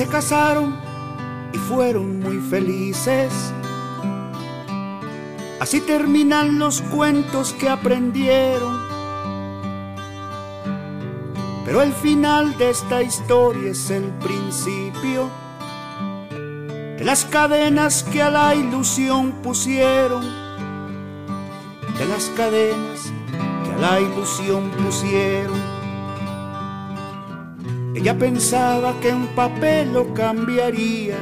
Se casaron y fueron muy felices. Así terminan los cuentos que aprendieron. Pero el final de esta historia es el principio de las cadenas que a la ilusión pusieron. De las cadenas que a la ilusión pusieron. Ella pensaba que un papel lo cambiaría,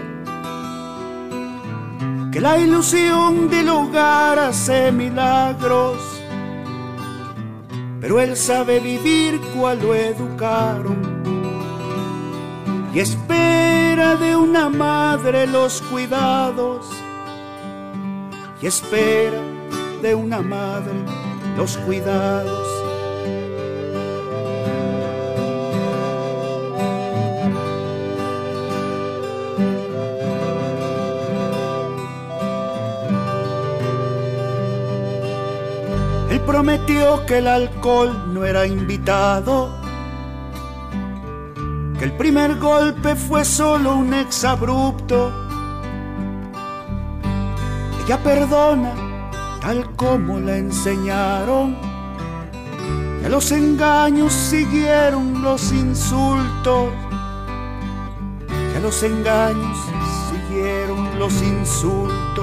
que la ilusión del hogar hace milagros, pero él sabe vivir cual lo educaron y espera de una madre los cuidados y espera de una madre los cuidados. Prometió que el alcohol no era invitado, que el primer golpe fue solo un exabrupto. Ella perdona tal como la enseñaron, que a los engaños siguieron los insultos, que a los engaños siguieron los insultos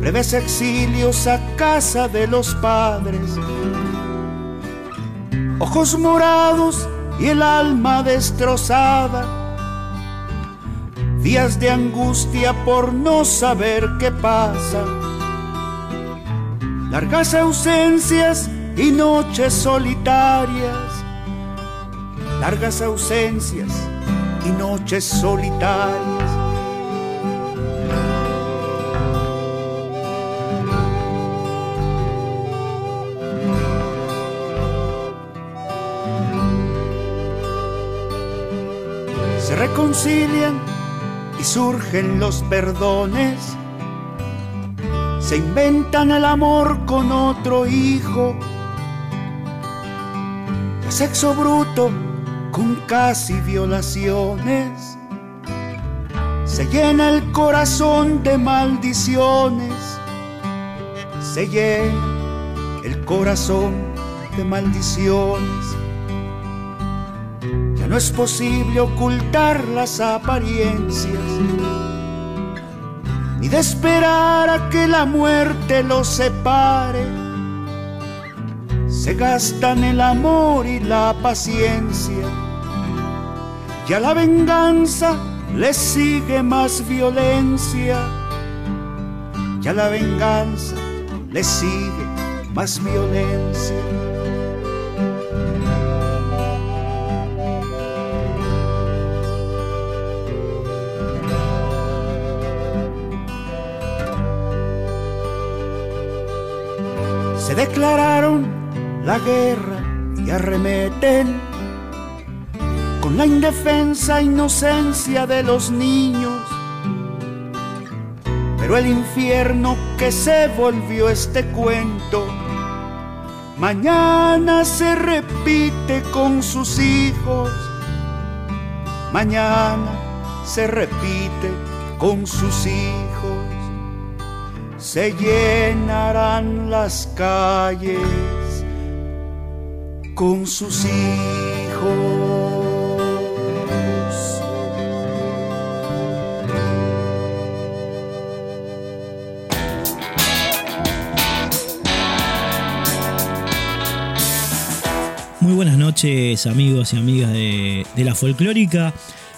breves exilios a casa de los padres, ojos morados y el alma destrozada, días de angustia por no saber qué pasa, largas ausencias y noches solitarias, largas ausencias y noches solitarias. Reconcilian y surgen los perdones. Se inventan el amor con otro hijo. El sexo bruto con casi violaciones. Se llena el corazón de maldiciones. Se llena el corazón de maldiciones no es posible ocultar las apariencias, ni de esperar a que la muerte los separe. Se gastan el amor y la paciencia, y a la venganza le sigue más violencia, y a la venganza le sigue más violencia. Se declararon la guerra y arremeten. Con la indefensa inocencia de los niños. Pero el infierno que se volvió este cuento, mañana se repite con sus hijos, mañana se repite con sus hijos se llenarán las calles con sus hijos. Muy buenas noches amigos y amigas de, la folclórica.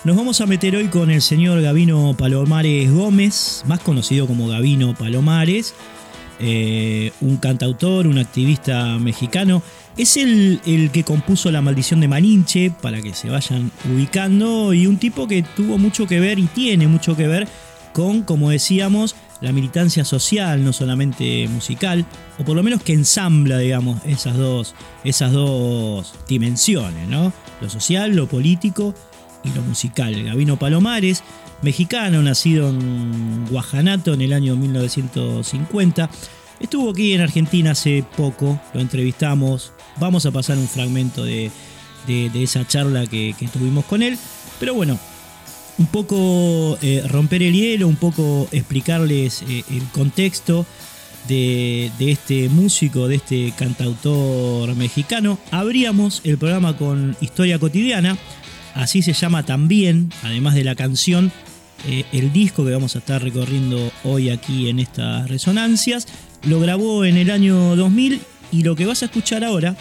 Nos vamos a meter hoy con el señor Gavino Palomares Gómez, más conocido como Gavino Palomares. eh, un cantautor, un activista mexicano. Es el, el, que compuso La maldición de Maninche, para que se vayan ubicando, y un tipo que tuvo mucho que ver y tiene mucho que ver con, como decíamos, la militancia social, no solamente musical, o por lo menos que ensambla, digamos, esas dos, esas dos dimensiones, ¿no? Lo social, lo político y lo musical. Gabino Palomares, mexicano, nacido en Guajanato en el año 1950, estuvo aquí en Argentina hace poco, lo entrevistamos, vamos a pasar un fragmento de, esa charla que tuvimos con él, pero bueno, un poco eh, romper el hielo, un poco explicarles eh, el contexto de, este músico, de este cantautor mexicano. Abríamos el programa con Historia Cotidiana, así se llama también, además de la canción, eh, el disco que vamos a estar recorriendo hoy aquí en estas resonancias. Lo grabó en el año 2000 y lo que vas a escuchar ahora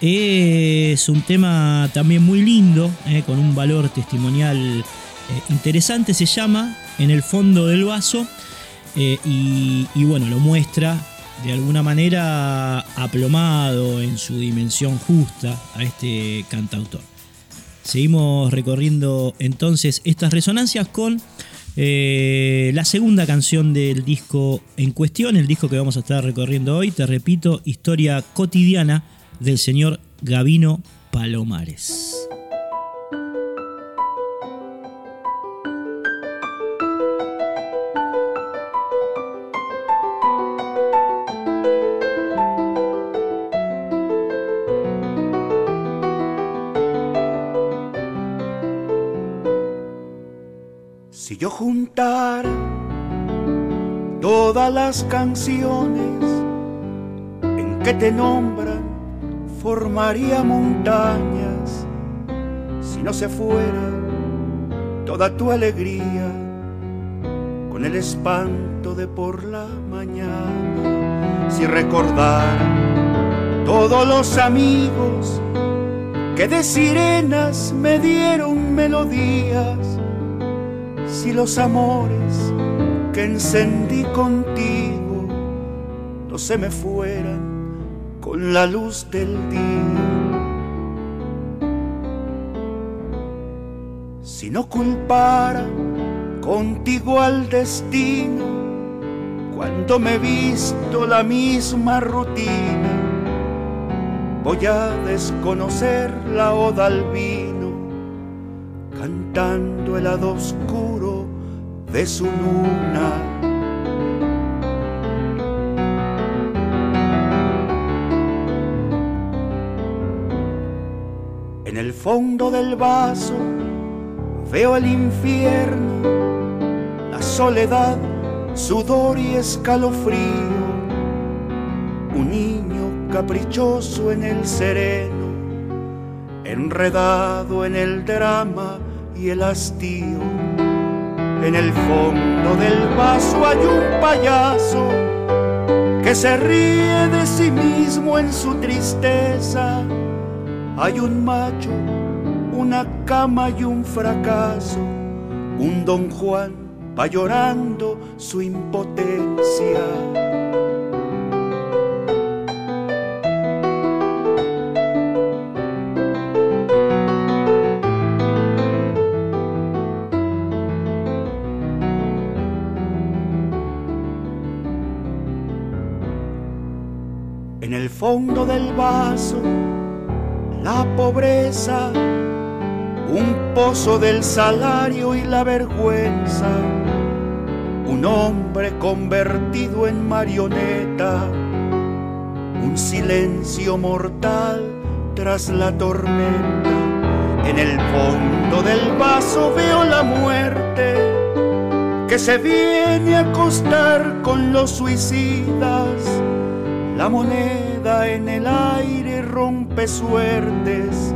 es un tema también muy lindo, con un valor testimonial eh, interesante se llama En el fondo del vaso eh, y, bueno, lo muestra de alguna manera aplomado en su dimensión justa a este cantautor. Seguimos recorriendo entonces estas resonancias con eh, la segunda canción del disco en cuestión, el disco que vamos a estar recorriendo hoy, te repito, historia cotidiana del señor Gavino Palomares. Yo juntar todas las canciones en que te nombran, formaría montañas si no se fuera toda tu alegría con el espanto de por la mañana. Si recordar todos los amigos que de sirenas me dieron melodías si los amores que encendí contigo no se me fueran con la luz del día. Si no culpara contigo al destino, cuando me he visto la misma rutina, voy a desconocer la oda al vino, cantando el lado oscuro de su luna. En el fondo del vaso veo el infierno, la soledad, sudor y escalofrío. Un niño caprichoso en el sereno, enredado en el drama y el hastío en el fondo del vaso hay un payaso que se ríe de sí mismo en su tristeza. Hay un macho, una cama y un fracaso. Un don Juan va llorando su impotencia. La pobreza, un pozo del salario y la vergüenza, un hombre convertido en marioneta, un silencio mortal tras la tormenta. En el fondo del vaso veo la muerte que se viene a acostar con los suicidas, la moneda en el aire rompe suertes,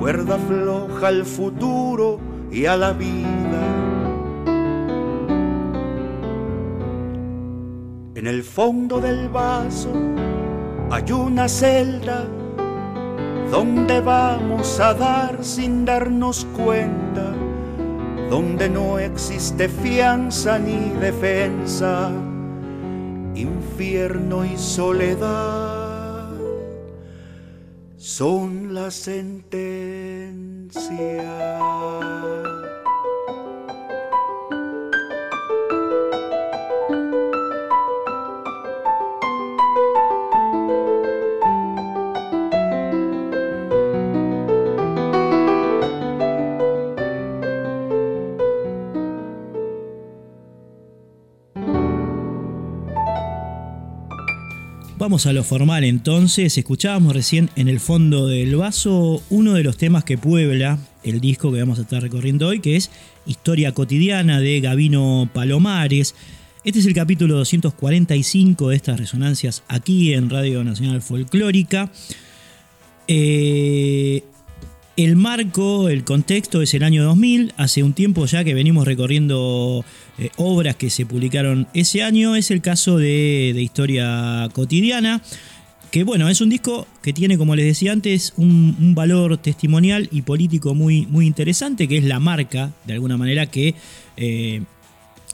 cuerda floja al futuro y a la vida. En el fondo del vaso hay una celda donde vamos a dar sin darnos cuenta, donde no existe fianza ni defensa infierno y soledad son la sentencia. Vamos a lo formal entonces. Escuchábamos recién en el fondo del vaso uno de los temas que puebla el disco que vamos a estar recorriendo hoy, que es Historia cotidiana de Gavino Palomares. Este es el capítulo 245 de estas resonancias aquí en Radio Nacional Folclórica. Eh, el marco, el contexto es el año 2000, hace un tiempo ya que venimos recorriendo eh, obras que se publicaron ese año, es el caso de, Historia Cotidiana, que bueno, es un disco que tiene, como les decía antes, un, valor testimonial y político muy, muy interesante, que es la marca, de alguna manera, que eh,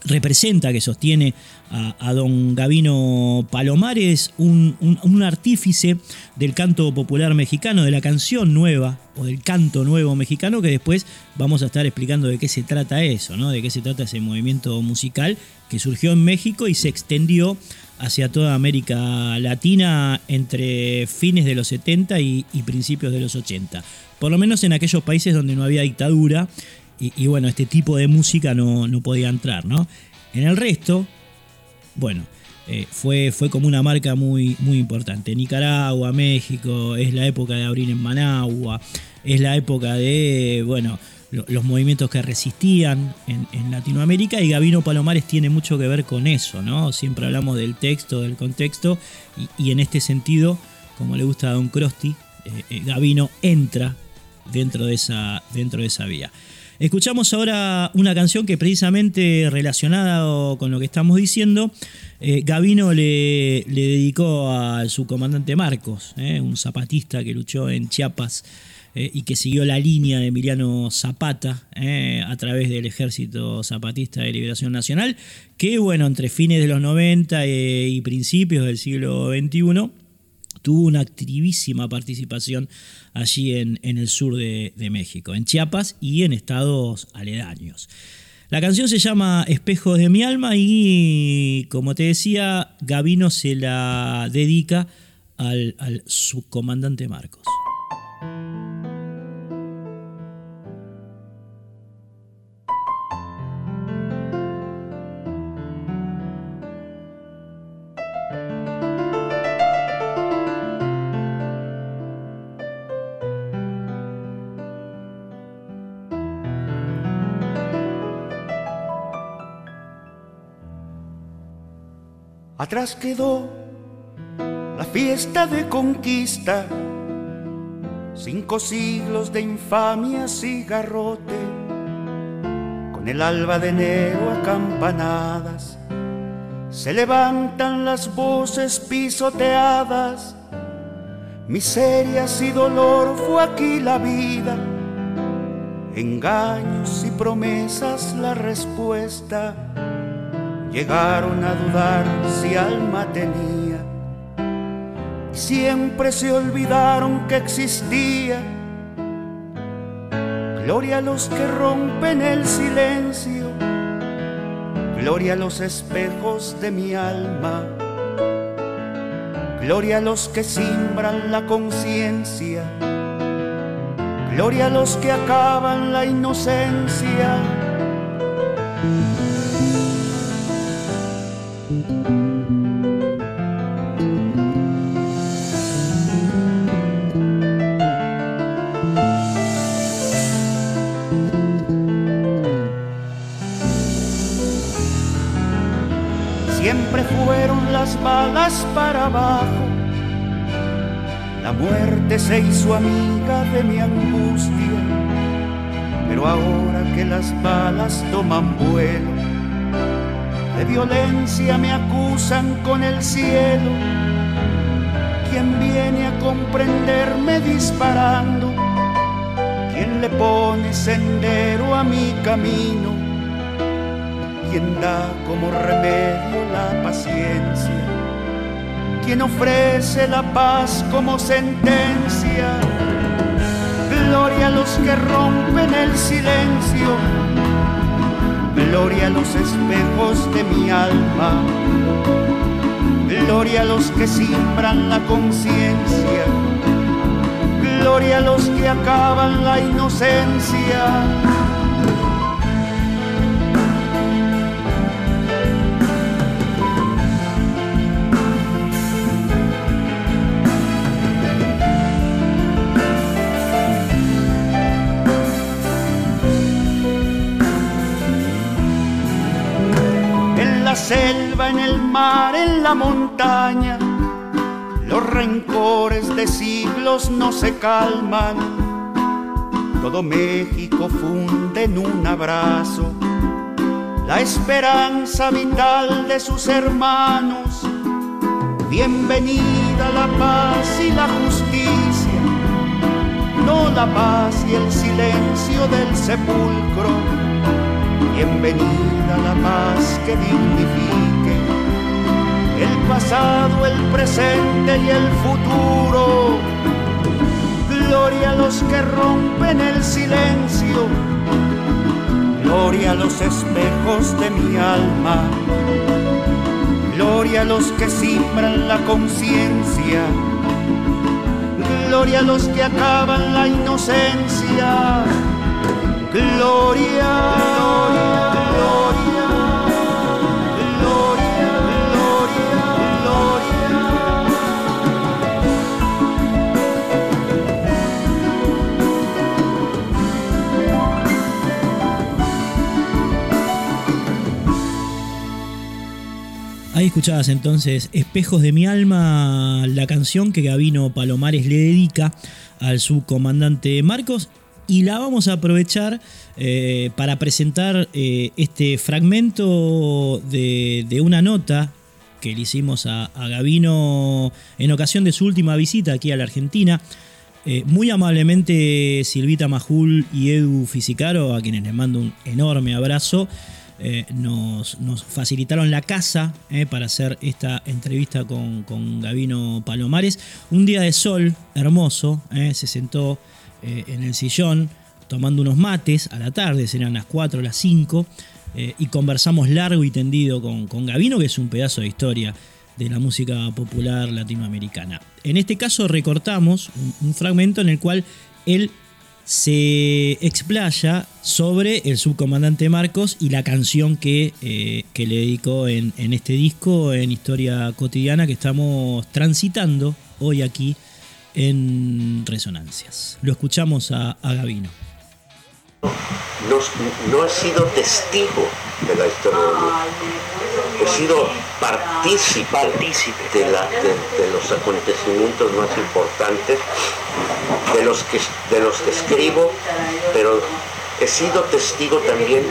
representa, que sostiene a, don Gavino Palomares, un, artífice del canto popular mexicano, de la canción nueva o del canto nuevo mexicano, que después vamos a estar explicando de qué se trata eso, ¿no? de qué se trata ese movimiento musical que surgió en México y se extendió hacia toda América Latina entre fines de los 70 y, principios de los 80. Por lo menos en aquellos países donde no había dictadura y, bueno, este tipo de música no, no podía entrar, ¿no? En el resto, bueno, eh, fue, fue como una marca muy, muy importante. Nicaragua, México, es la época de abrir en Managua, es la época de, bueno, los movimientos que resistían en, Latinoamérica y Gavino Palomares tiene mucho que ver con eso, ¿no? Siempre hablamos del texto, del contexto y, en este sentido, como le gusta a Don Crosti, eh, eh, Gavino entra dentro de esa, dentro de esa vía. Escuchamos ahora una canción que precisamente relacionada con lo que estamos diciendo, eh, Gavino le, dedicó a su comandante Marcos, eh, un zapatista que luchó en Chiapas eh, y que siguió la línea de Emiliano Zapata a través del Ejército Zapatista de Liberación Nacional, que bueno, entre fines de los 90 y principios del siglo XXI tuvo una activísima participación allí en, el sur de, México, en Chiapas y en estados aledaños. La canción se llama Espejos de mi alma y, como te decía, Gavino se la dedica al, al subcomandante Marcos. Atrás quedó la fiesta de conquista, cinco siglos de infamias y garrote, con el alba de enero a campanadas, se levantan las voces pisoteadas, miserias y dolor fue aquí la vida, engaños y promesas la respuesta llegaron a dudar si alma tenía. Siempre se olvidaron que existía. Gloria a los que rompen el silencio. Gloria a los espejos de mi alma. Gloria a los que simbran la conciencia. Gloria a los que acaban la inocencia. Balas para abajo. La muerte se hizo amiga de mi angustia. Pero ahora que las balas toman vuelo, de violencia me acusan con el cielo. ¿Quién viene a comprenderme disparando? ¿Quién le pone sendero a mi camino? ¿Quién da como remedio la paciencia? Quien ofrece la paz como sentencia. Gloria a los que rompen el silencio, gloria a los espejos de mi alma, gloria a los que simbran la conciencia, gloria a los que acaban la inocencia en el mar, en la montaña. Los rencores de siglos no se calman. Todo México funde en un abrazo la esperanza vital de sus hermanos. Bienvenida la paz y la justicia, no la paz y el silencio del sepulcro bienvenida la paz que dignifique el pasado, el presente y el futuro. Gloria a los que rompen el silencio, gloria a los espejos de mi alma, gloria a los que simbran la conciencia, gloria a los que acaban la inocencia. Gloria, gloria, Ahí escuchabas entonces Espejos de mi alma, la canción que Gabino Palomares le dedica al subcomandante Marcos y la vamos a aprovechar eh, para presentar eh, este fragmento de, una nota que le hicimos a, Gavino en ocasión de su última visita aquí a la Argentina. Eh, muy amablemente Silvita Majul y Edu Fisicaro, a quienes les mando un enorme abrazo, nos, facilitaron la casa para hacer esta entrevista con, con Palomares. Un día de sol hermoso, se sentó eh, en el sillón tomando unos mates a la tarde, serán las 4 o las 5, eh, y conversamos largo y tendido con, con que es un pedazo de historia de la música popular latinoamericana. En este caso recortamos un, fragmento en el cual él se explaya sobre el subcomandante Marcos y la canción que, eh, que le dedicó en, en, este disco, en Historia Cotidiana, que estamos transitando hoy aquí en Resonancias. Lo escuchamos a, Gavino. No, he sido testigo de la historia He sido partícipe, de, los acontecimientos más importantes, de los, que, de los que escribo, pero he sido testigo también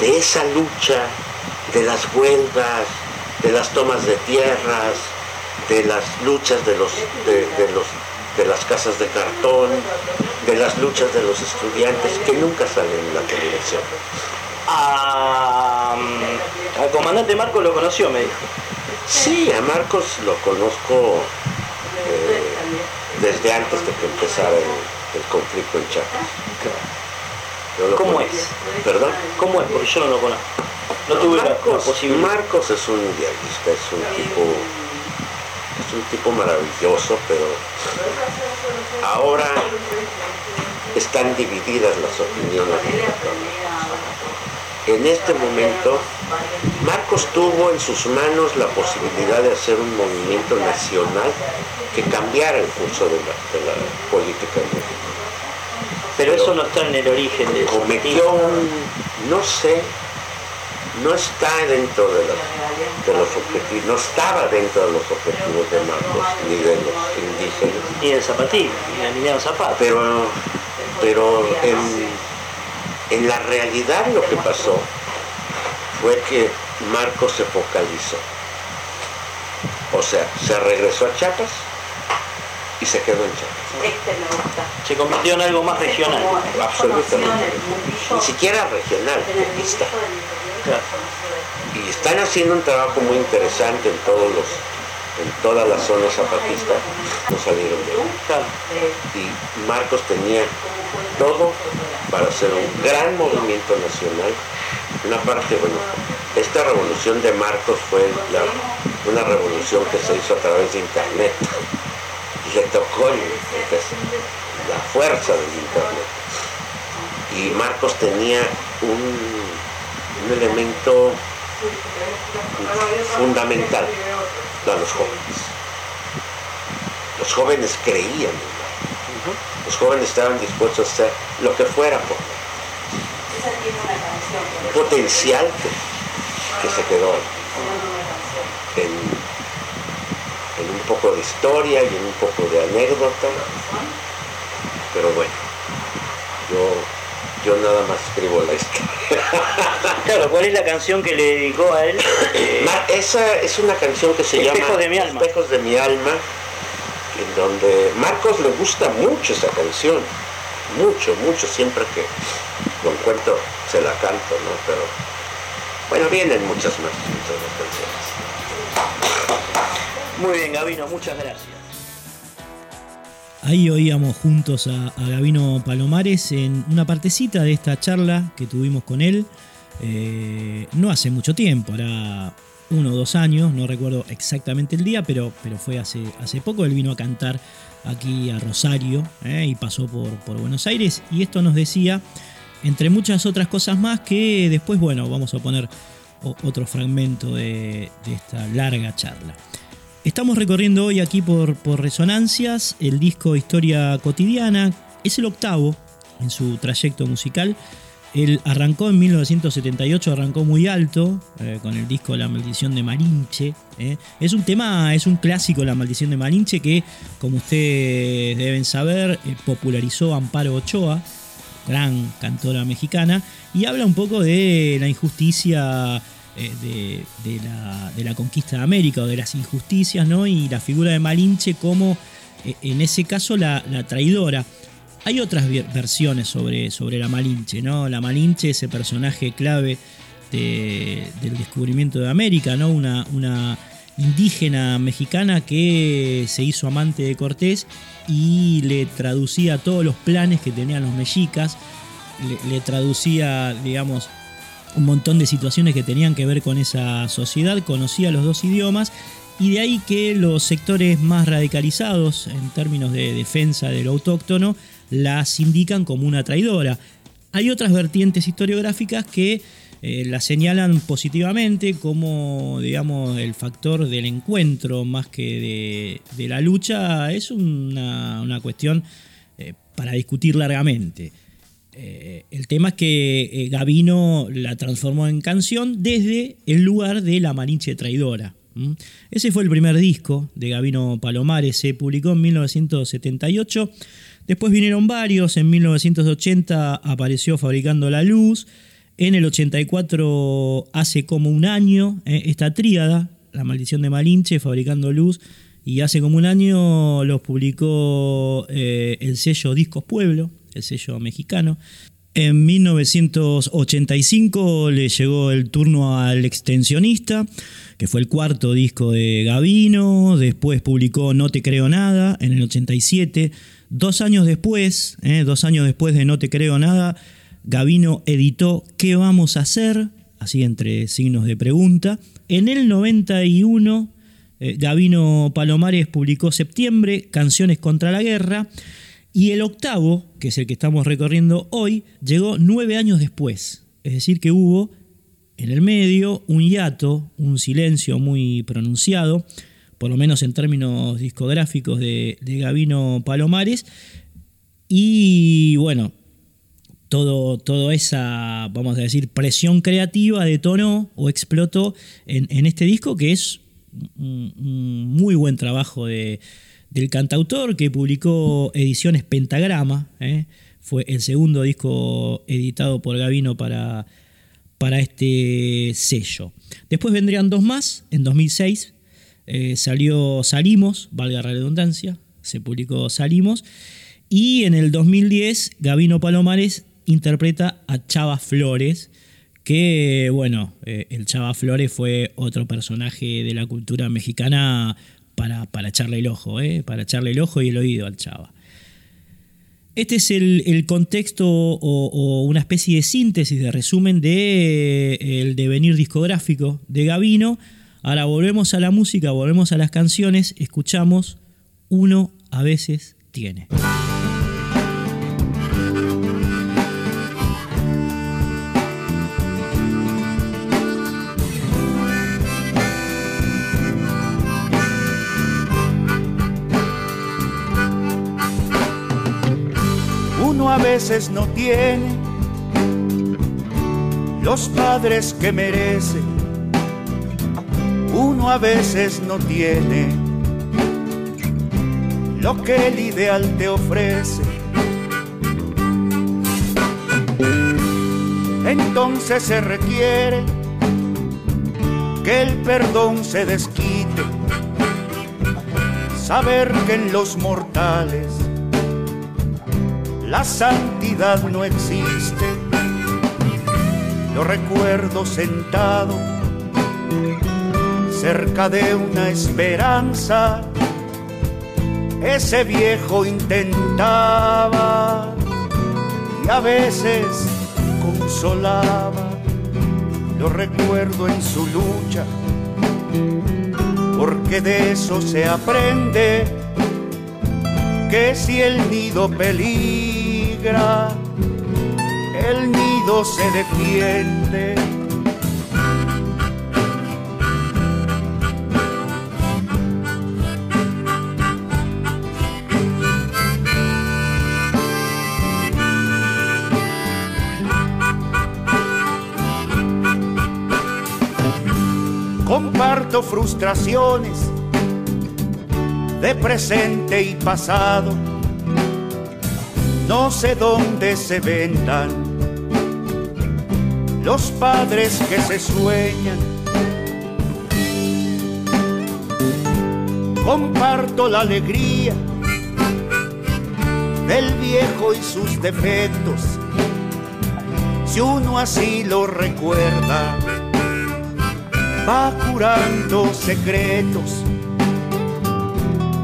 de esa lucha, de las huelgas, de las tomas de tierras, de las luchas de los, de los de las casas de cartón, de las luchas de los estudiantes que nunca salen en la televisión. Al comandante Marcos lo conoció, me dijo. Sí, a Marcos lo conozco eh, desde antes de que empezara el, conflicto en Chiapas. ¿Cómo es? ¿Perdón? ¿Cómo es? Porque yo no lo conozco. No tuve Marcos, Marcos es un diarista, es un tipo es un tipo maravilloso, pero ahora están divididas las opiniones. En este momento, Marcos tuvo en sus manos la posibilidad de hacer un movimiento nacional que cambiara el curso de la, política en México. Pero, eso no está en el origen de cometió un, no sé, no está dentro de, los objetivos, no estaba dentro de los objetivos de Marcos, ni de los indígenas. Ni de Zapatín, ni de Emiliano Zapata. Pero, pero en, la realidad lo que pasó fue que Marcos se focalizó. O sea, se regresó a Chiapas y se quedó en Chiapas. Se convirtió en algo más regional. Absolutamente. Ni siquiera regional, está. Y están haciendo un trabajo muy interesante en todos los en toda la zona zapatista, no salieron de ahí. Y Marcos tenía todo para hacer un gran movimiento nacional. Una parte, bueno, esta revolución de Marcos fue una revolución que se hizo a través de Internet. Y le tocó la fuerza del Internet. Y Marcos tenía un, un elemento fundamental a los jóvenes. Los jóvenes creían Los jóvenes estaban dispuestos a hacer lo que fuera por un potencial que, se quedó en, en un poco de historia y en un poco de anécdota. Pero bueno, yo yo nada más escribo la historia. claro, ¿cuál es la canción que le dedicó a él? esa es una canción que se llama Espejos de mi alma. Espejos de mi alma, donde Marcos le gusta mucho esa canción, mucho, mucho, siempre que lo encuentro se la canto, ¿no? Pero bueno, vienen muchas más, canciones. Muy bien, Gabino, muchas gracias. Ahí oíamos juntos a, Gabino Palomares en una partecita de esta charla que tuvimos con él. Eh, no hace mucho tiempo, hará uno o dos años, no recuerdo exactamente el día, pero, pero fue hace, hace poco. Él vino a cantar aquí a Rosario eh, y pasó por, por Buenos Aires. Y esto nos decía, entre muchas otras cosas más, que después, bueno, vamos a poner otro fragmento de esta larga charla. Estamos recorriendo hoy aquí por, por Resonancias el disco Historia Cotidiana. Es el octavo en su trayecto musical. Él arrancó en 1978, arrancó muy alto eh, con el disco La Maldición de Malinche. Eh. Es un tema, es un clásico La Maldición de Malinche que, como ustedes deben saber, eh, popularizó Amparo Ochoa, gran cantora mexicana, y habla un poco de la injusticia de, la, conquista de América o de las injusticias, ¿no? Y la figura de Malinche como, en ese caso, la, traidora. Hay otras versiones sobre, sobre la Malinche, ¿no? La Malinche, ese personaje clave del descubrimiento de América, ¿no? Una, indígena mexicana que se hizo amante de Cortés y le traducía todos los planes que tenían los mexicas, le traducía, digamos, un montón de situaciones que tenían que ver con esa sociedad, conocía los dos idiomas y de ahí que los sectores más radicalizados en términos de defensa de lo autóctono las indican como una traidora. Hay otras vertientes historiográficas que eh, la señalan positivamente como, digamos, el factor del encuentro más que de, la lucha. Es una, cuestión eh, para discutir largamente. Eh, el tema es que eh, Gavino la transformó en canción desde el lugar de La Malinche Traidora. Ese fue el primer disco de Gavino Palomares, se publicó en 1978. Después vinieron varios, en 1980 apareció Fabricando la Luz, en el 84 hace como un año eh, esta tríada, La Maldición de Malinche, Fabricando Luz, y hace como un año los publicó el sello Discos Pueblo, el sello mexicano. En 1985 le llegó el turno al extensionista, que fue el cuarto disco de Gavino. Después publicó No Te Creo Nada en el 87. Dos años después, eh, dos años después de No Te Creo Nada, Gavino editó ¿Qué vamos a hacer? Así entre signos de pregunta. En el 91, eh, Gavino Palomares publicó Septiembre, Canciones contra la Guerra. Y el octavo, que es el que estamos recorriendo hoy, llegó nueve años después. Es decir, que hubo en el medio un hiato, un silencio muy pronunciado, por lo menos en términos discográficos de, Gavino Palomares. Y bueno, todo, toda esa, vamos a decir, presión creativa detonó o explotó en, este disco que es un muy buen trabajo de, del cantautor que publicó Ediciones Pentagrama. ¿eh? Fue el segundo disco editado por Gavino para, para este sello. Después vendrían dos más. En 2006 eh, salió Salimos, valga la redundancia, se publicó Salimos. Y en el 2010 Gavino Palomares interpreta a Chava Flores, que bueno, eh, el Chava Flores fue otro personaje de la cultura mexicana para, para echarle el ojo, ¿eh? para echarle el ojo y el oído al Chava. Este es el, contexto o, una especie de síntesis, de resumen del de, el devenir discográfico de Gavino. Ahora volvemos a la música, volvemos a las canciones, escuchamos Uno a veces tiene. a veces no tiene los padres que merece. Uno a veces no tiene lo que el ideal te ofrece. Entonces se requiere que el perdón se desquite, saber que en los mortales la santidad no existe. Lo recuerdo sentado cerca de una esperanza. Ese viejo intentaba y a veces consolaba. Lo recuerdo en su lucha, porque de eso se aprende que si el nido peligra el nido se defiende. Frustraciones de presente y pasado no sé dónde se vendan los padres que se sueñan. Comparto la alegría del viejo y sus defectos. Si uno así lo recuerda, va curando secretos.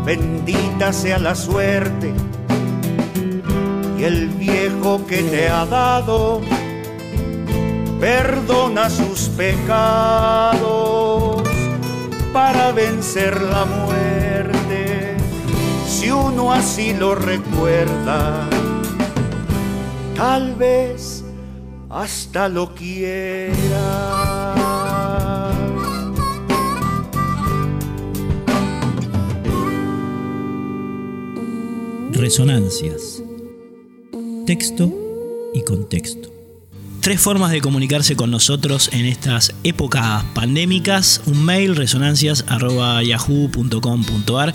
Bendita sea la suerte el viejo que te ha dado perdona sus pecados para vencer la muerte. Si uno así lo recuerda, tal vez hasta lo quiera. Resonancias texto y contexto. Tres formas de comunicarse con nosotros en estas épocas pandémicas. Un mail, resonancias.yahoo.com.ar.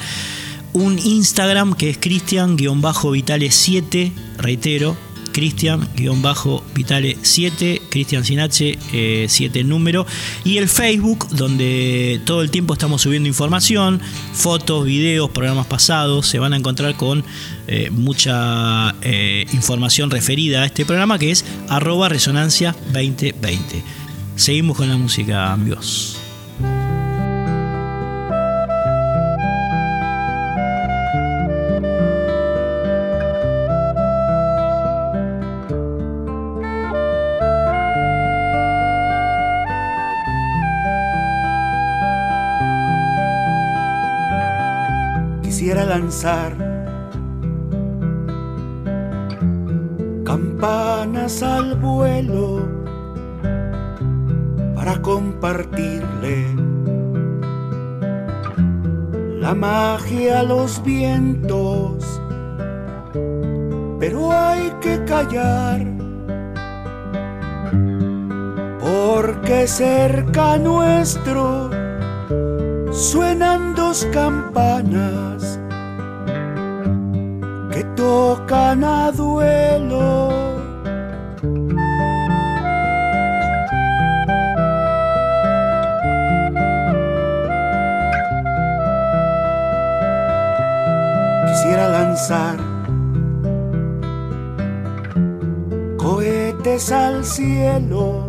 Un Instagram que es cristian-vitale7, reitero, Cristian-Vitale7, Cristian sin H, 7 número, y el Facebook, donde todo el tiempo estamos subiendo información, fotos, videos, programas pasados, se van a encontrar con eh, mucha eh, información referida a este programa que es arroba resonancia 2020. Seguimos con la música, amigos. Campanas al vuelo para compartirle la magia a los vientos, pero hay que callar porque cerca nuestro suenan dos campanas tocan a duelo. Quisiera lanzar cohetes al cielo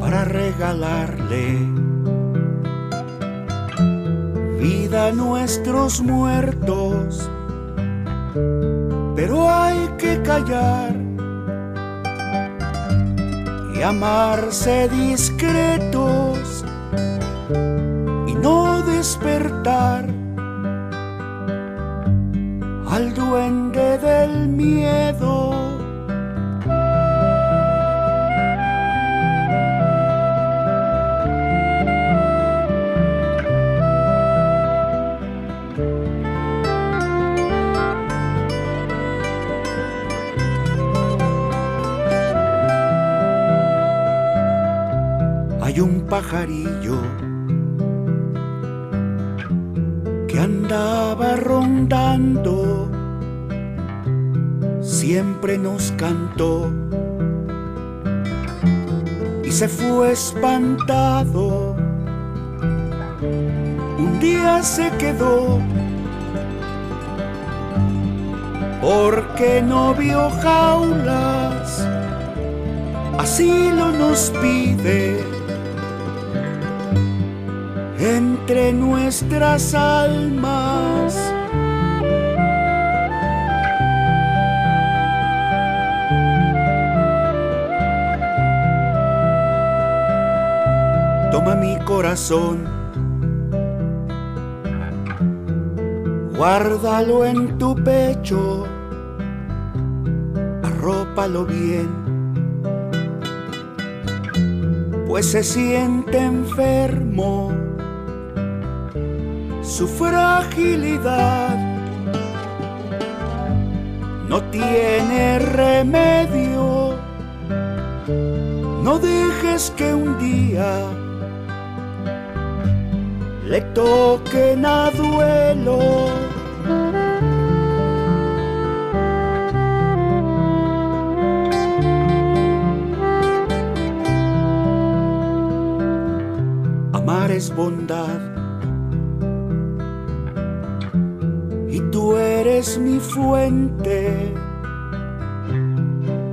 para regalarle vida nuestros muertos, pero hay que callar y amarse discretos y no despertar al duende del miedo. Que andaba rondando, siempre nos cantó y se fue espantado. Un día se quedó porque no vio jaulas, así lo nos pide entre nuestras almas. Toma mi corazón, guárdalo en tu pecho, arrópalo bien pues se siente enfermo. Su fragilidad no tiene remedio. No dejes que un día le toquen a duelo. Amar es bondad eres mi fuente.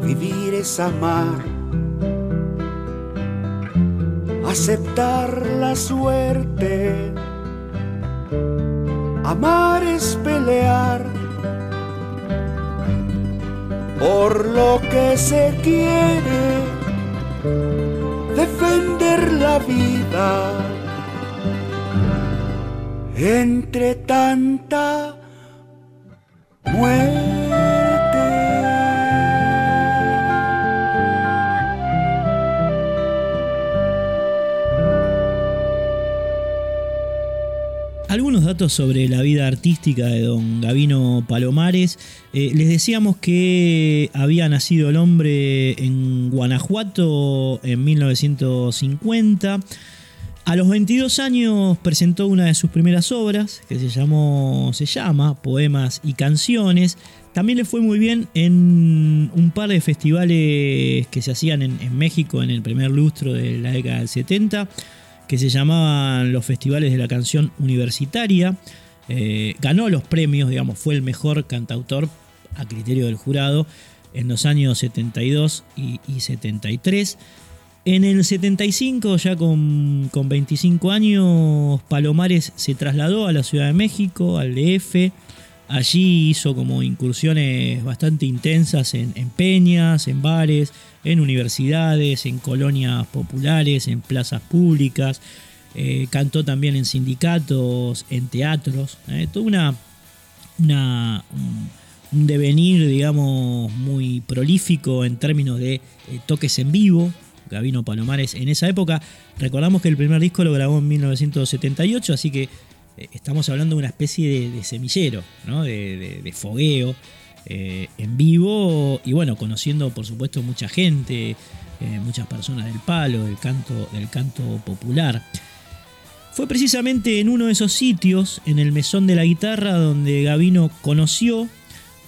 Vivir es amar, aceptar la suerte. Amar es pelear por lo que se quiere, defender la vida entre tanta. Algunos datos sobre la vida artística de don Gavino Palomares. Eh, les decíamos que había nacido el hombre en Guanajuato en 1950. A los 22 años presentó una de sus primeras obras, que se, llamó, se llama Poemas y Canciones. También le fue muy bien en un par de festivales que se hacían en, México en el primer lustro de la década del 70 que se llamaban los festivales de la canción universitaria. Eh, ganó los premios, digamos, fue el mejor cantautor a criterio del jurado en los años 72 y, y 73. En el 75, ya con, con, 25 años, Palomares se trasladó a la Ciudad de México, al DF. Allí hizo como incursiones bastante intensas en, en peñas, en bares, en universidades, en colonias populares, en plazas públicas. Eh, cantó también en sindicatos, en teatros. Eh, todo una, una, un, un, devenir, digamos, muy prolífico en términos de eh, toques en vivo. Gavino Palomares en esa época. Recordamos que el primer disco lo grabó en 1978, así que eh, estamos hablando de una especie de, semillero, de fogueo. Eh, en vivo y bueno, conociendo por supuesto mucha gente, eh, muchas personas del palo, del canto, del canto popular. Fue precisamente en uno de esos sitios, en el Mesón de la Guitarra, donde Gavino conoció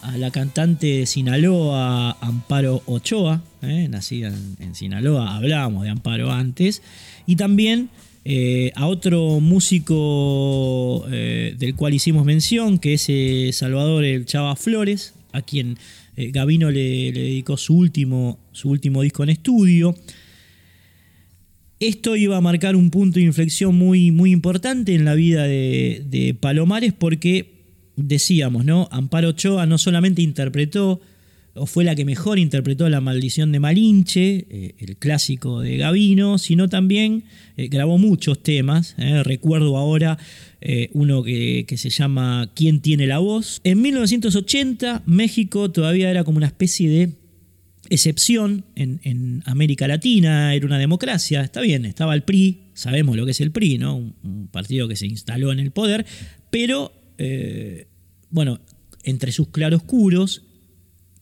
a la cantante de Sinaloa, Amparo Ochoa, eh, nacida en, Sinaloa, hablábamos de Amparo antes, y también eh, a otro músico eh, del cual hicimos mención, que es Salvador el Chava Flores, a quien Gavino le, le, dedicó su último, su último disco en estudio. Esto iba a marcar un punto de inflexión muy, muy importante en la vida de, Palomares porque decíamos, ¿no? Amparo Ochoa no solamente interpretó, o fue la que mejor interpretó La maldición de Malinche, eh, el clásico de Gavino, sino también eh, grabó muchos temas. Eh. recuerdo ahora uno que, que, se llama ¿Quién tiene la voz? En 1980 México todavía era como una especie de excepción en, América Latina, era una democracia, está bien, estaba el PRI, sabemos lo que es el PRI, ¿no? un, partido que se instaló en el poder, pero, eh, bueno, entre sus claroscuros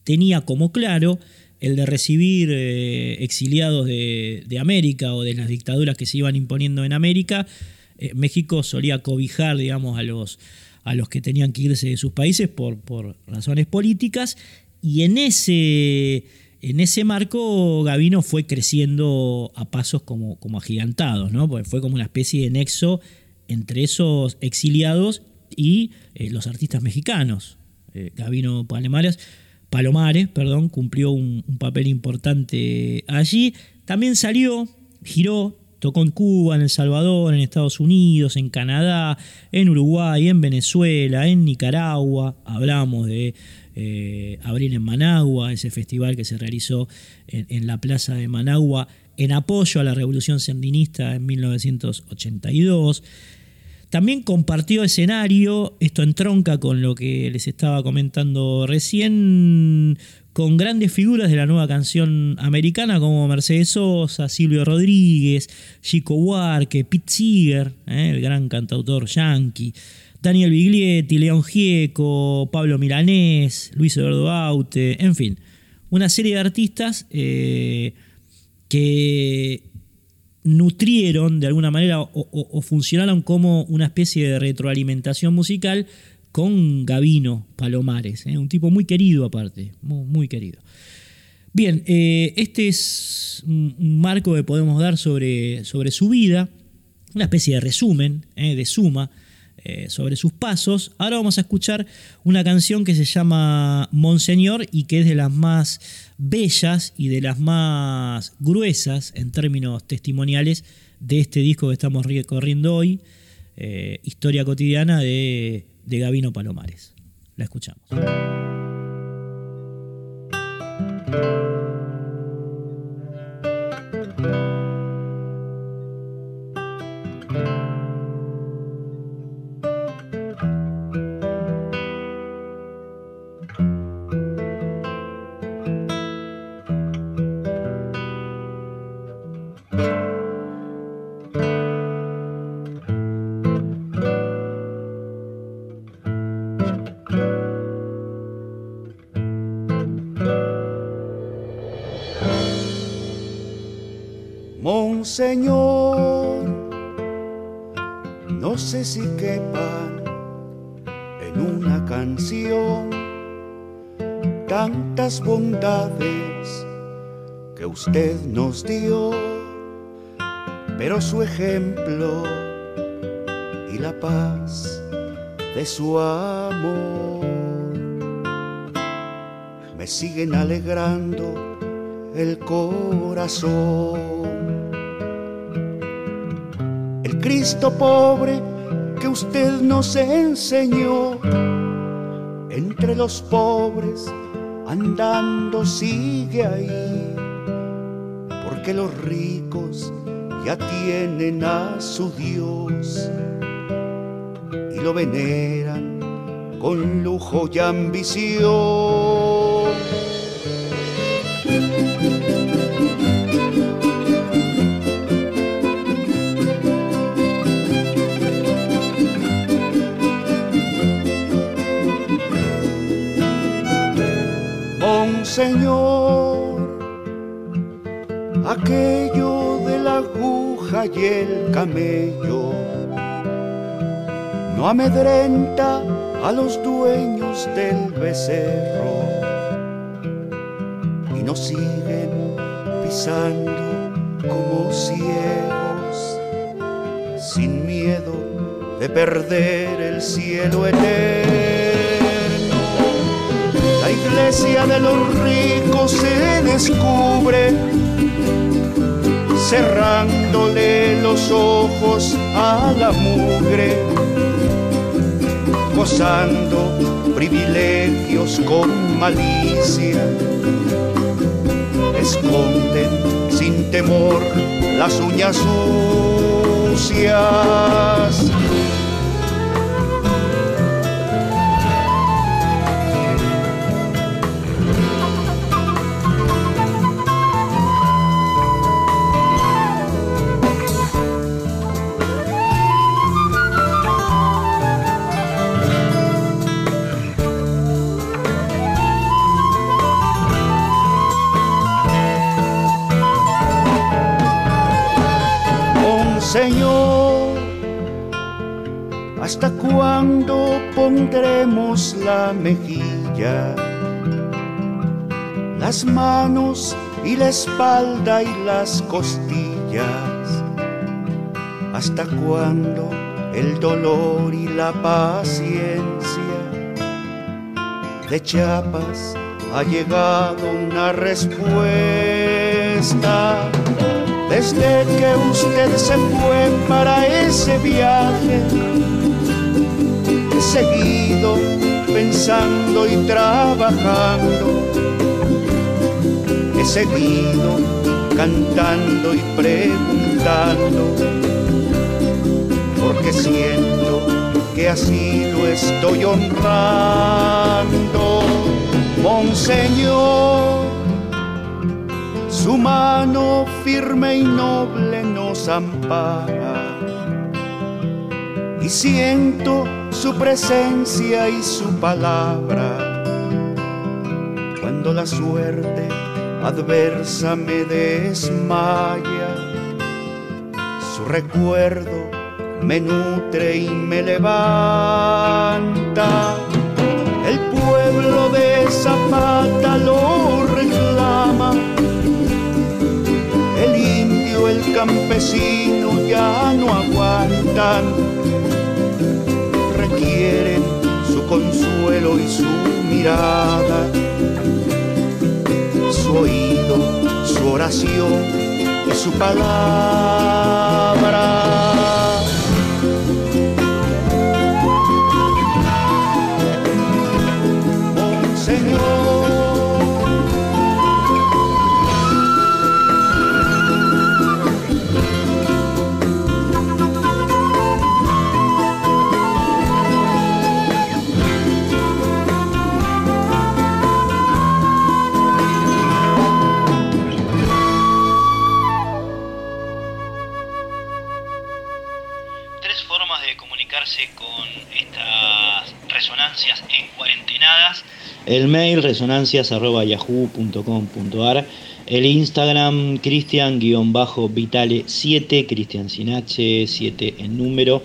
tenía como claro el de recibir eh, exiliados de, América o de las dictaduras que se iban imponiendo en América. Eh, México solía cobijar, digamos, a los, a los que tenían que irse de sus países por, por razones políticas, y en ese en ese marco Gavino fue creciendo a pasos como, como agigantados, ¿no? Porque fue como una especie de nexo entre esos exiliados y eh, los artistas mexicanos. Eh, Gavino Palomares, Palomares perdón, cumplió un, papel importante allí. También salió, giró, tocó en Cuba, en El Salvador, en Estados Unidos, en Canadá, en Uruguay, en Venezuela, en Nicaragua. Hablamos de eh, Abril en Managua, ese festival que se realizó en, la plaza de Managua en apoyo a la revolución sandinista en 1982. También compartió escenario, esto entronca con lo que les estaba comentando recién, con grandes figuras de la nueva canción americana como Mercedes Sosa, Silvio Rodríguez, Chico Huarque, Pete Seeger, eh, el gran cantautor yankee. Daniel Biglietti, León Gieco, Pablo Milanés, Luis Eduardo Aute, en fin, una serie de artistas eh, que nutrieron de alguna manera o, funcionaron como una especie de retroalimentación musical con Gavino Palomares, eh, un tipo muy querido aparte, muy, querido. Bien, eh, este es un marco que podemos dar sobre, sobre su vida, una especie de resumen, de suma eh, sobre sus pasos. Ahora vamos a escuchar una canción que se llama Monseñor y que es de las más bellas y de las más gruesas en términos testimoniales de este disco que estamos recorriendo hoy, eh, Historia cotidiana de, de Gavino Palomares. La escuchamos. Usted nos dio, pero su ejemplo y la paz de su amor me siguen alegrando el corazón. Cristo pobre que usted nos enseñó. Entre los pobres andando sigue ahí, porque los ricos ya tienen a su Dios y lo veneran con lujo y ambición. Señor, aquello de la aguja y el camello. No amedrenta a los dueños del becerro. Y nos siguen pisando como ciegos sin miedo de perder el cielo eterno. Iglesia de los ricos se descubre cerrándole los ojos a la mugre, gozando privilegios con malicia, esconden sin temor las uñas sucias pondremos la mejilla, las manos y la espalda y las costillas? ¿Hasta cuándo el dolor y la paciencia? De Chiapas ha llegado una respuesta desde que usted se fue para ese viaje. Seguido pensando y trabajando. He seguido cantando y preguntando. Porque siento que así lo estoy honrando. Monseñor su mano firme y noble nos ampara. Y siento su presencia y su palabra. Cuando la suerte adversa me desmaya, su recuerdo me nutre y me levanta. El pueblo de Zapata lo reclama el campesino ya no aguantan, requieren su consuelo y su mirada, su oído, su oración y su palabra. El mail resonancias.yahoo.com.ar, el Instagram cristian-vitale7, cristian sin H, 7 en número,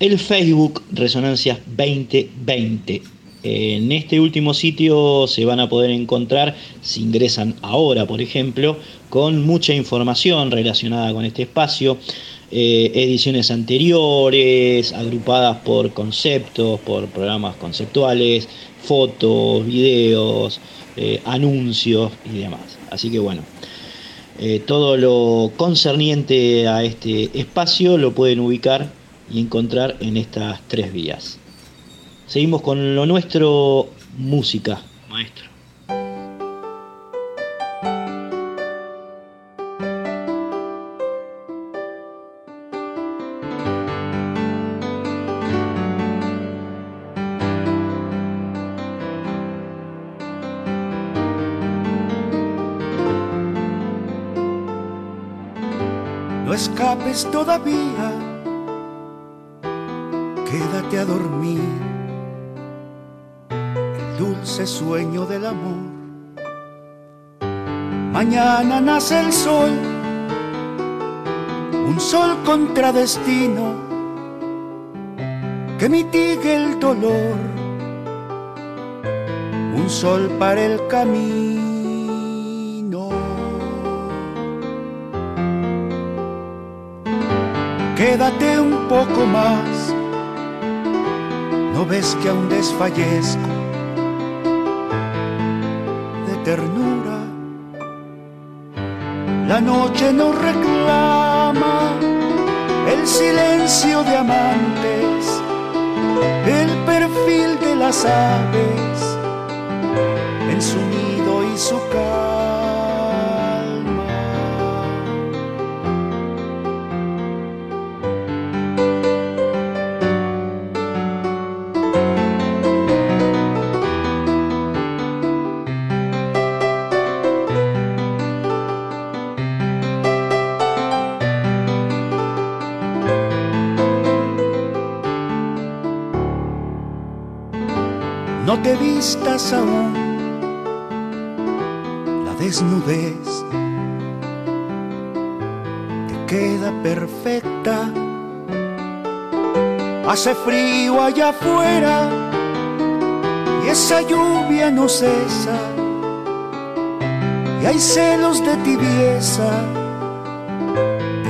el Facebook Resonancias 2020. En este último sitio se van a poder encontrar, si ingresan ahora por ejemplo, con mucha información relacionada con este espacio, eh, ediciones anteriores, agrupadas por conceptos, por programas conceptuales, fotos, videos, eh, anuncios y demás. Así que bueno, eh, todo lo concerniente a este espacio lo pueden ubicar y encontrar en estas tres vías. Seguimos con lo nuestro, música, maestro. Todavía, quédate a dormir. El dulce sueño del amor. Mañana nace el sol, un sol contradestino que mitigue el dolor, un sol para el camino quédate un poco más. ¿No ves que aún desfallezco de ternura? La noche nos reclama el silencio de amantes, el perfil de las aves en su nido y su casa. Te vistas aún la desnudez te queda perfecta. Hace frío allá afuera y esa lluvia no cesa. Y hay celos de tibieza,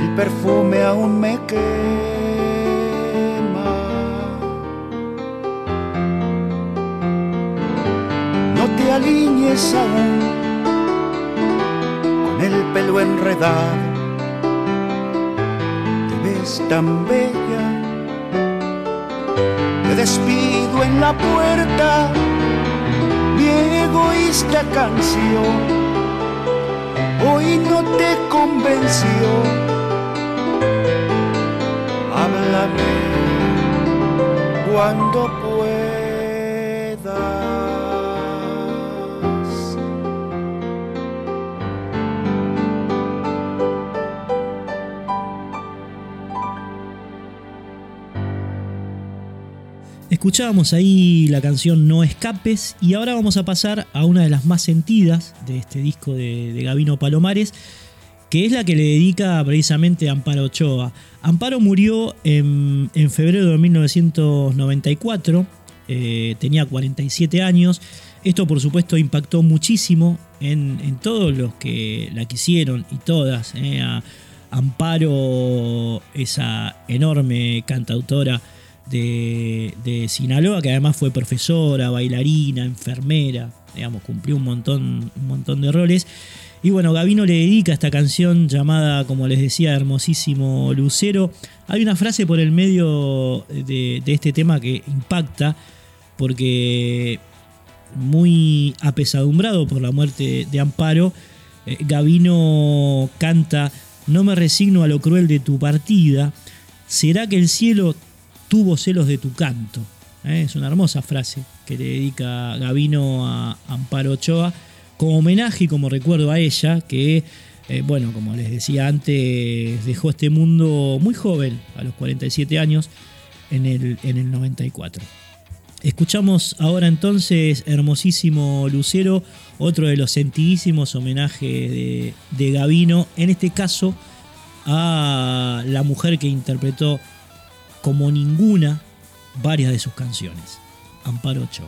el perfume aún me queda. Alinees aún con el pelo enredado. Te ves tan bella, te despido en la puerta, mi egoísta canción. Hoy no te convenció, háblame cuando Escuchábamos ahí la canción No Escapes y ahora vamos a pasar a una de las más sentidas de este disco de, Gabino Palomares, que es la que le dedica precisamente a Amparo Ochoa. Amparo murió en, febrero de 1994, eh, tenía 47 años. Esto por supuesto impactó muchísimo en, todos los que la quisieron y todas. Eh, Amparo, esa enorme cantautora de, Sinaloa, que además fue profesora, bailarina, enfermera, digamos, cumplió un montón, un montón de roles. Y bueno, Gavino le dedica esta canción llamada, como les decía, Hermosísimo Lucero. Hay una frase por el medio de, este tema que impacta, porque muy apesadumbrado por la muerte de Amparo, eh, Gavino canta, no me resigno a lo cruel de tu partida, ¿será que el cielo tuvo celos de tu canto. ¿eh? Es una hermosa frase que le dedica Gavino a Amparo Ochoa, como homenaje y como recuerdo a ella, que, eh, bueno, como les decía antes, dejó este mundo muy joven, a los 47 años, en el, en el 94. Escuchamos ahora entonces Hermosísimo Lucero, otro de los sentidísimos homenajes de, de Gavino, en este caso a la mujer que interpretó como ninguna varias de sus canciones. Amparo Ochoa.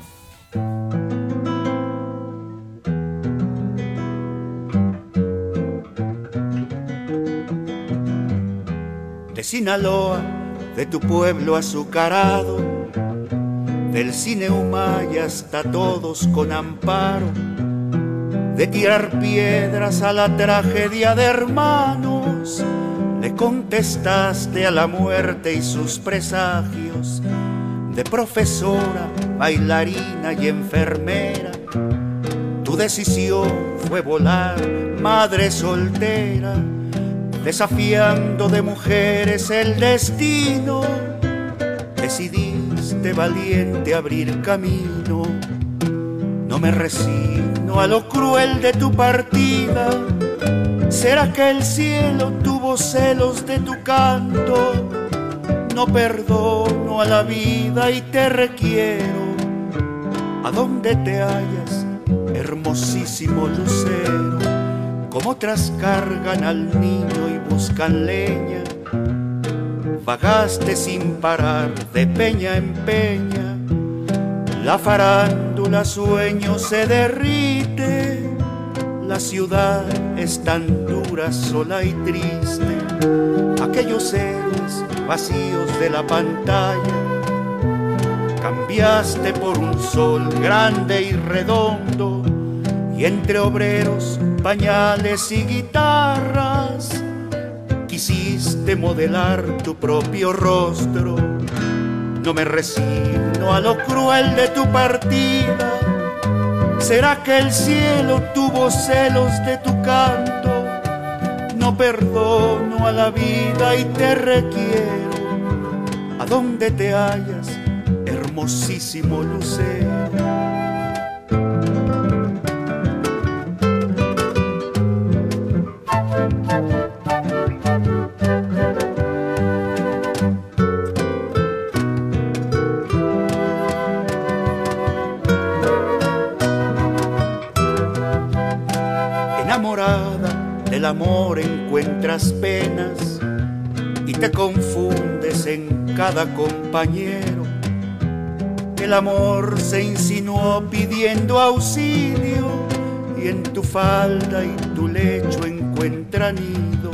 De Sinaloa, de tu pueblo azucarado, del cine Humay hasta todos con amparo, de tirar piedras a la tragedia de hermanos le contestaste a la muerte y sus presagios de profesora, bailarina y enfermera. Tu decisión fue volar, madre soltera, desafiando de mujeres el destino. Decidiste valiente abrir camino. No me resigno a lo cruel de tu partida. ¿Será que el cielo tuvo celos de tu canto? No perdono a la vida y te requiero. A donde te hallas, hermosísimo lucero, como otras cargan al niño y buscan leña. Vagaste sin parar de peña en peña, la farándula sueño se derrite la ciudad es tan dura, sola y triste. Aquellos héroes vacíos de la pantalla, cambiaste por un sol grande y redondo y entre obreros, pañales y guitarras quisiste modelar tu propio rostro. No me resigno a lo cruel de tu partida. ¿Será que el cielo tuvo celos de tu canto? No perdono a la vida y te requiero. A donde te hallas, hermosísimo lucero. Compañero. El amor se insinuó pidiendo auxilio y en tu falda y tu lecho encuentra nido.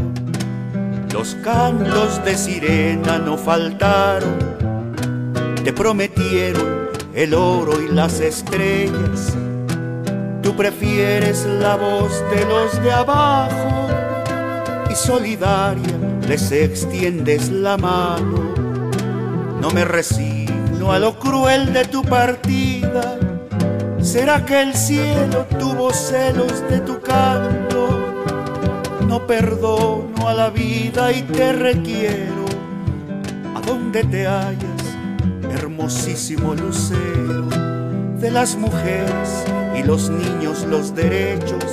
Los cantos de sirena no faltaron, te prometieron el oro y las estrellas. Tú prefieres la voz de los de abajo solidaria les extiendes la mano. No me resigno a lo cruel de tu partida. ¿Será que el cielo tuvo celos de tu canto? No perdono a la vida y te requiero. A donde te hallas, hermosísimo lucero de las mujeres y los niños los derechos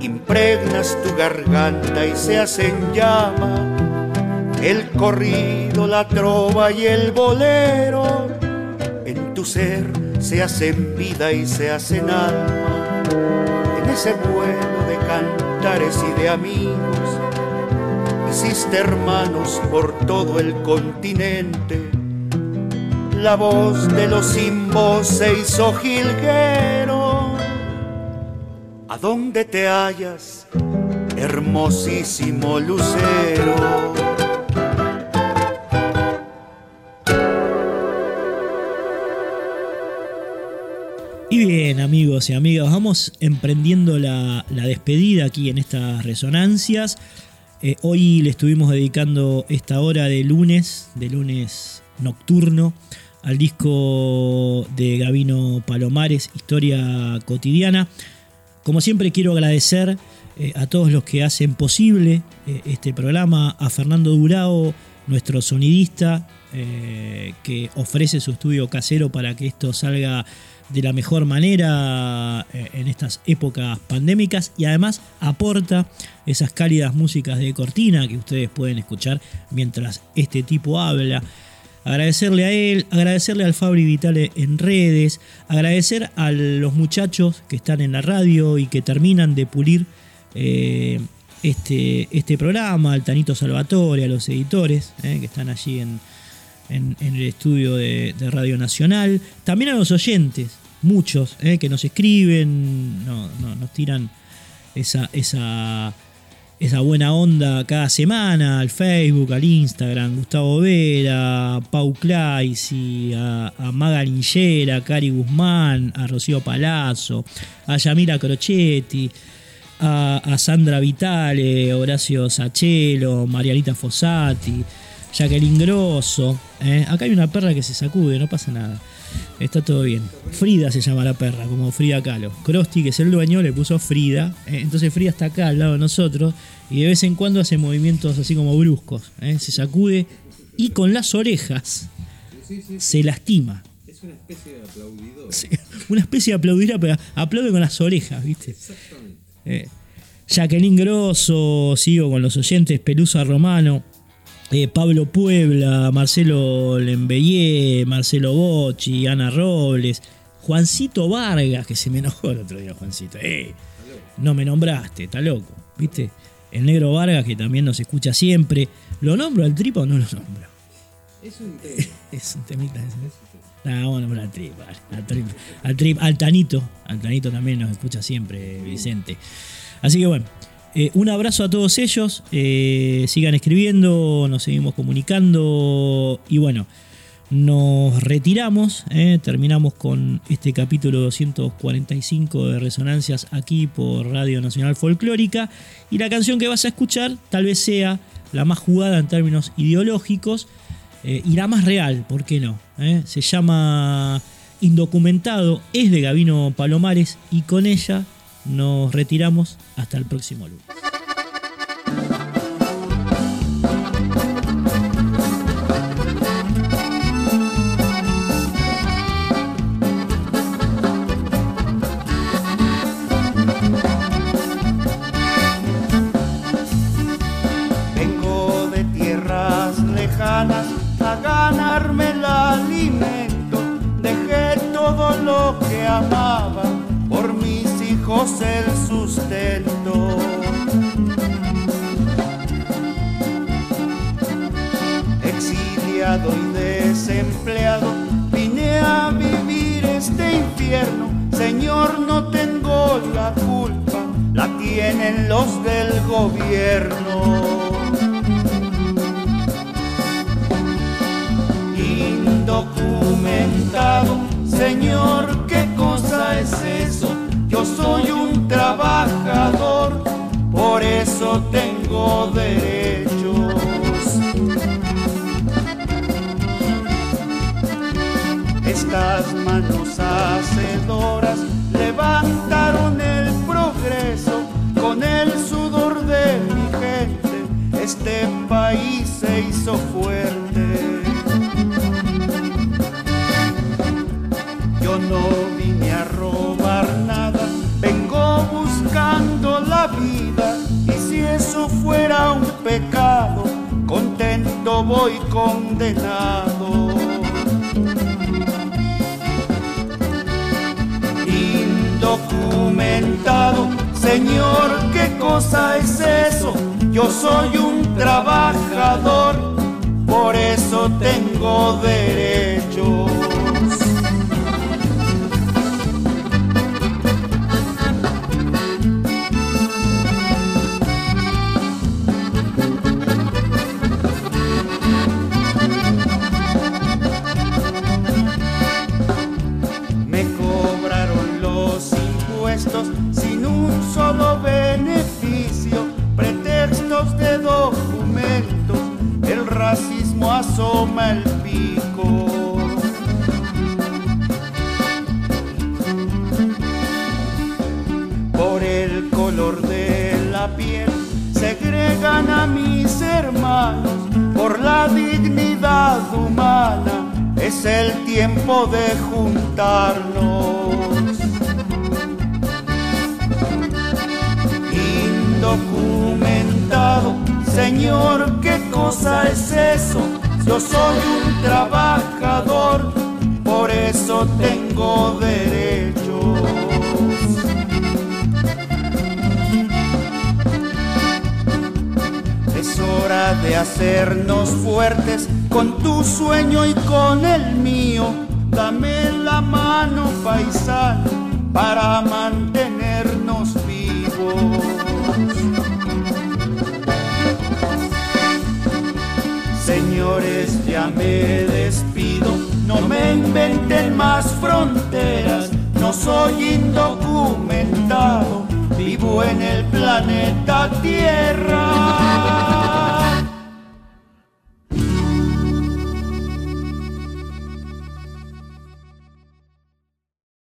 impregnas tu garganta y se hacen llama el corrido, la trova y el bolero. En tu ser se hacen vida y se hacen alma. En ese vuelo de cantares y de amigos, hiciste hermanos por todo el continente. La voz de los sin voz se hizo a dónde te hallas, hermosísimo lucero. Y bien, amigos y amigas, vamos emprendiendo la, despedida aquí en estas resonancias. Eh, hoy le estuvimos dedicando esta hora de lunes, de lunes nocturno, al disco de Gavino Palomares, Historia Cotidiana. Como siempre quiero agradecer eh, a todos los que hacen posible eh, este programa, a Fernando Durao, nuestro sonidista, que ofrece su estudio casero para que esto salga de la mejor manera en estas épocas pandémicas y además aporta esas cálidas músicas de cortina que ustedes pueden escuchar mientras este tipo habla. Agradecerle a él, agradecerle al Fabri Vitale en redes, agradecer a los muchachos que están en la radio y que terminan de pulir eh, este, este programa, al Tanito Salvatore, a los editores eh, que están allí en, el estudio de, Radio Nacional, también a los oyentes, muchos eh, que nos escriben, nos tiran esa, esa buena onda cada semana al Facebook, al Instagram, Gustavo Vera, Pau Claisi, a, a Maga a Cari Guzmán, a Rocío Palazzo, a Yamira Crochetti, a, Sandra Vitale, Horacio Sachelo, Marianita Fossati, Jacqueline Grosso. ¿eh? Acá hay una perra que se sacude, no pasa nada. Está todo bien. Frida se llama la perra, como Frida Kahlo. Krusty, que es el dueño, le puso Frida. Eh, entonces Frida está acá al lado de nosotros y de vez en cuando hace movimientos así como bruscos. Eh, se sacude y con las orejas se lastima. Es una especie de aplaudidor. una especie de aplaudidora, pero aplaude con las orejas, ¿viste? Exactamente. Jacqueline Grosso, sigo con los oyentes, Pelusa Romano. Eh, Pablo Puebla, Marcelo Lembellé, Marcelo Bocci, Ana Robles, Juancito Vargas, que se me enojó el otro día, Juancito. Eh, no me nombraste, está loco, ¿viste? El negro Vargas, que también nos escucha siempre. ¿Lo nombro al tripa o no lo nombro? Es un tema. es un temita. No, bueno, al tripa, al tripa, al, trip, al Tanito, al Tanito también nos escucha siempre, Vicente. Así que bueno, eh, un abrazo a todos ellos, eh, sigan escribiendo, nos seguimos comunicando y bueno, nos retiramos, ¿eh? terminamos con este capítulo 245 de Resonancias aquí por Radio Nacional Folclórica y la canción que vas a escuchar tal vez sea la más jugada en términos ideológicos y la más real, ¿por qué no? Se llama Indocumentado, es de Gavino Palomares y con ella nos retiramos hasta el próximo lunes. Los del gobierno. Indocumentado, Señor, ¿qué cosa es eso? Yo soy un trabajador, por eso tengo derechos. Estas manos hacedoras levantaron voy condenado. Indocumentado, Señor, ¿qué cosa es eso? Yo soy un trabajador, por eso tengo derechos. El pico. Por el color de la piel segregan a mis hermanos, por la dignidad humana es el tiempo de juntarnos. Indocumentado, Señor, ¿qué cosa es eso? Yo soy un trabajador, por eso tengo derechos. Es hora de hacernos fuertes con tu sueño y con el mío. Dame la mano, paisano, para mantenernos me despido, no me inventen más fronteras, no soy indocumentado, vivo en el planeta Tierra.